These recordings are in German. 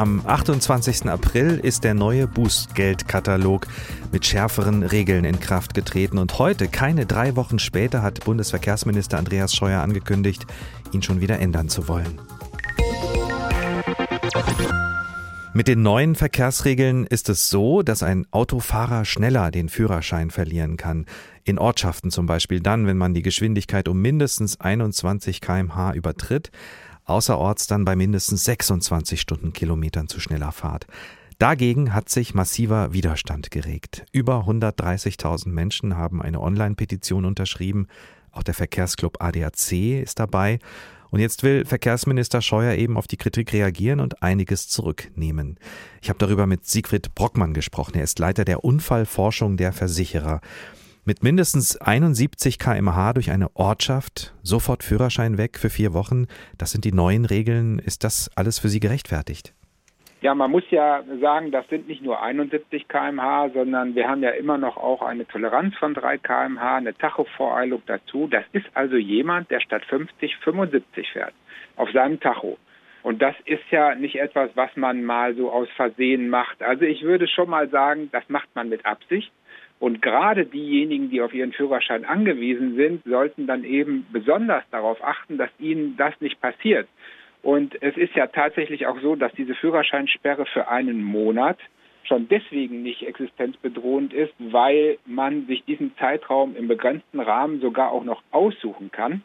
Am 28. April ist der neue Bußgeldkatalog mit schärferen Regeln in Kraft getreten und heute, keine drei Wochen später, hat Bundesverkehrsminister Andreas Scheuer angekündigt, ihn schon wieder ändern zu wollen. Mit den neuen Verkehrsregeln ist es so, dass ein Autofahrer schneller den Führerschein verlieren kann. In Ortschaften zum Beispiel dann, wenn man die Geschwindigkeit um mindestens 21 kmh übertritt, außerorts dann bei mindestens 26 Stundenkilometern zu schneller Fahrt. Dagegen hat sich massiver Widerstand geregt. Über 130.000 Menschen haben eine Online-Petition unterschrieben. Auch der Verkehrsclub ADAC ist dabei. Und jetzt will Verkehrsminister Scheuer eben auf die Kritik reagieren und einiges zurücknehmen. Ich habe darüber mit Siegfried Brockmann gesprochen. Er ist Leiter der Unfallforschung der Versicherer. Mit mindestens 71 kmh durch eine Ortschaft, sofort Führerschein weg für vier Wochen, das sind die neuen Regeln. Ist das alles für Sie gerechtfertigt? Ja, man muss ja sagen, das sind nicht nur 71 kmh, sondern wir haben ja immer noch auch eine Toleranz von 3 kmh, eine Tachovoreilung dazu. Das ist also jemand, der statt 50 75 fährt auf seinem Tacho. Und das ist ja nicht etwas, was man mal so aus Versehen macht. Also ich würde schon mal sagen, das macht man mit Absicht. Und gerade diejenigen, die auf ihren Führerschein angewiesen sind, sollten dann eben besonders darauf achten, dass ihnen das nicht passiert. Und es ist ja tatsächlich auch so, dass diese Führerscheinsperre für einen Monat schon deswegen nicht existenzbedrohend ist, weil man sich diesen Zeitraum im begrenzten Rahmen sogar auch noch aussuchen kann.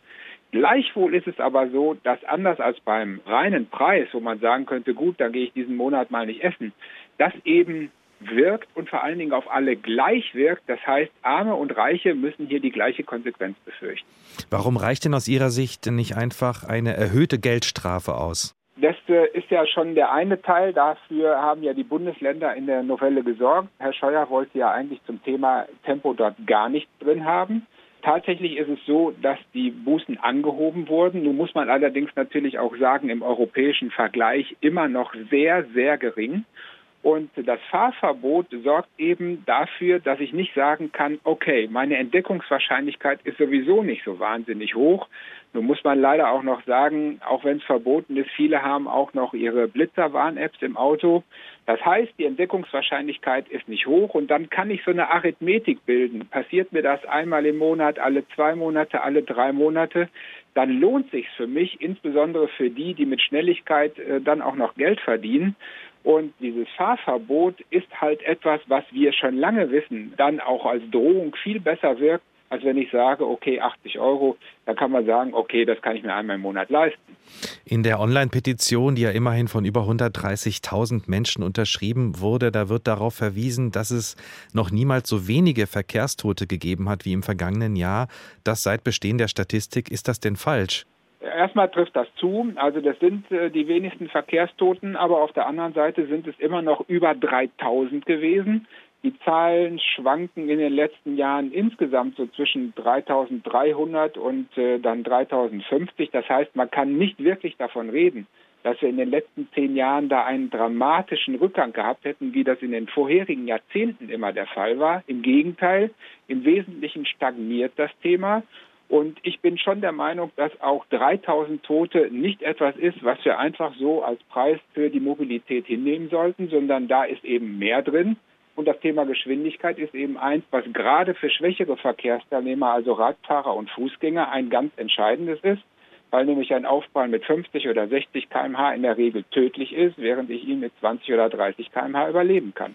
Gleichwohl ist es aber so, dass anders als beim reinen Preis, wo man sagen könnte, gut, dann gehe ich diesen Monat mal nicht essen, dass eben wirkt und vor allen Dingen auf alle gleich wirkt. Das heißt, Arme und Reiche müssen hier die gleiche Konsequenz befürchten. Warum reicht denn aus Ihrer Sicht nicht einfach eine erhöhte Geldstrafe aus? Das äh, ist ja schon der eine Teil. Dafür haben ja die Bundesländer in der Novelle gesorgt. Herr Scheuer wollte ja eigentlich zum Thema Tempo dort gar nichts drin haben. Tatsächlich ist es so, dass die Bußen angehoben wurden. Nun muss man allerdings natürlich auch sagen, im europäischen Vergleich immer noch sehr, sehr gering. Und das Fahrverbot sorgt eben dafür, dass ich nicht sagen kann, okay, meine Entdeckungswahrscheinlichkeit ist sowieso nicht so wahnsinnig hoch. Nun muss man leider auch noch sagen, auch wenn es verboten ist, viele haben auch noch ihre Blitzerwarn-Apps im Auto. Das heißt, die Entdeckungswahrscheinlichkeit ist nicht hoch und dann kann ich so eine Arithmetik bilden. Passiert mir das einmal im Monat, alle zwei Monate, alle drei Monate, dann lohnt sich für mich, insbesondere für die, die mit Schnelligkeit äh, dann auch noch Geld verdienen. Und dieses Fahrverbot ist halt etwas, was wir schon lange wissen, dann auch als Drohung viel besser wirkt, als wenn ich sage, okay, 80 Euro, da kann man sagen, okay, das kann ich mir einmal im Monat leisten. In der Online-Petition, die ja immerhin von über 130.000 Menschen unterschrieben wurde, da wird darauf verwiesen, dass es noch niemals so wenige Verkehrstote gegeben hat wie im vergangenen Jahr. Das seit Bestehen der Statistik. Ist das denn falsch? Erstmal trifft das zu, also das sind äh, die wenigsten Verkehrstoten, aber auf der anderen Seite sind es immer noch über 3000 gewesen. Die Zahlen schwanken in den letzten Jahren insgesamt so zwischen 3300 und äh, dann 3050. Das heißt, man kann nicht wirklich davon reden, dass wir in den letzten zehn Jahren da einen dramatischen Rückgang gehabt hätten, wie das in den vorherigen Jahrzehnten immer der Fall war. Im Gegenteil, im Wesentlichen stagniert das Thema. Und ich bin schon der Meinung, dass auch 3000 Tote nicht etwas ist, was wir einfach so als Preis für die Mobilität hinnehmen sollten, sondern da ist eben mehr drin. Und das Thema Geschwindigkeit ist eben eins, was gerade für schwächere Verkehrsteilnehmer, also Radfahrer und Fußgänger, ein ganz entscheidendes ist weil nämlich ein Aufprall mit 50 oder 60 km/h in der Regel tödlich ist, während ich ihn mit 20 oder 30 km/h überleben kann.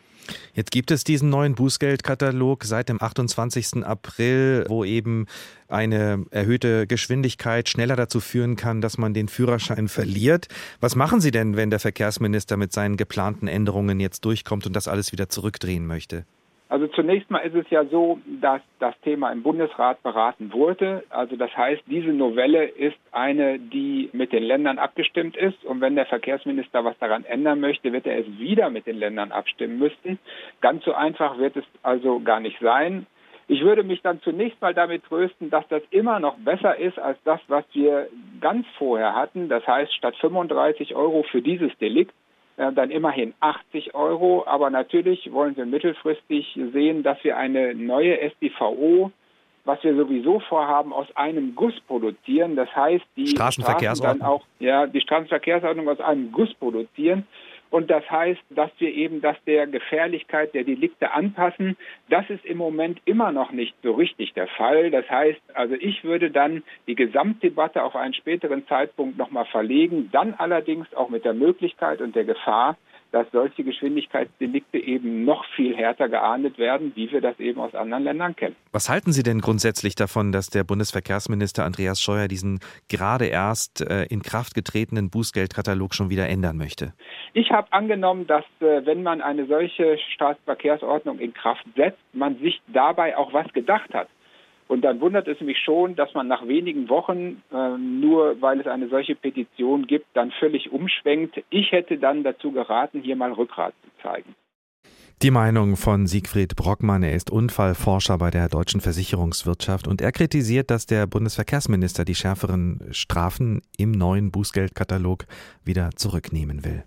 Jetzt gibt es diesen neuen Bußgeldkatalog seit dem 28. April, wo eben eine erhöhte Geschwindigkeit schneller dazu führen kann, dass man den Führerschein verliert. Was machen Sie denn, wenn der Verkehrsminister mit seinen geplanten Änderungen jetzt durchkommt und das alles wieder zurückdrehen möchte? Also zunächst mal ist es ja so, dass das Thema im Bundesrat beraten wurde. Also das heißt, diese Novelle ist eine, die mit den Ländern abgestimmt ist. Und wenn der Verkehrsminister was daran ändern möchte, wird er es wieder mit den Ländern abstimmen müssen. Ganz so einfach wird es also gar nicht sein. Ich würde mich dann zunächst mal damit trösten, dass das immer noch besser ist als das, was wir ganz vorher hatten. Das heißt, statt 35 Euro für dieses Delikt dann immerhin 80 Euro. Aber natürlich wollen wir mittelfristig sehen, dass wir eine neue SDVO, was wir sowieso vorhaben, aus einem Guss produzieren. Das heißt, die Straßenverkehrsordnung. auch, ja, die Straßenverkehrsordnung aus einem Guss produzieren. Und das heißt, dass wir eben das der Gefährlichkeit der Delikte anpassen. Das ist im Moment immer noch nicht so richtig der Fall. Das heißt, also ich würde dann die Gesamtdebatte auf einen späteren Zeitpunkt nochmal verlegen, dann allerdings auch mit der Möglichkeit und der Gefahr, dass solche Geschwindigkeitsdelikte eben noch viel härter geahndet werden, wie wir das eben aus anderen Ländern kennen. Was halten Sie denn grundsätzlich davon, dass der Bundesverkehrsminister Andreas Scheuer diesen gerade erst äh, in Kraft getretenen Bußgeldkatalog schon wieder ändern möchte? Ich habe angenommen, dass äh, wenn man eine solche Straßenverkehrsordnung in Kraft setzt, man sich dabei auch was gedacht hat. Und dann wundert es mich schon, dass man nach wenigen Wochen, äh, nur weil es eine solche Petition gibt, dann völlig umschwenkt. Ich hätte dann dazu geraten, hier mal Rückgrat zu zeigen. Die Meinung von Siegfried Brockmann, er ist Unfallforscher bei der deutschen Versicherungswirtschaft und er kritisiert, dass der Bundesverkehrsminister die schärferen Strafen im neuen Bußgeldkatalog wieder zurücknehmen will.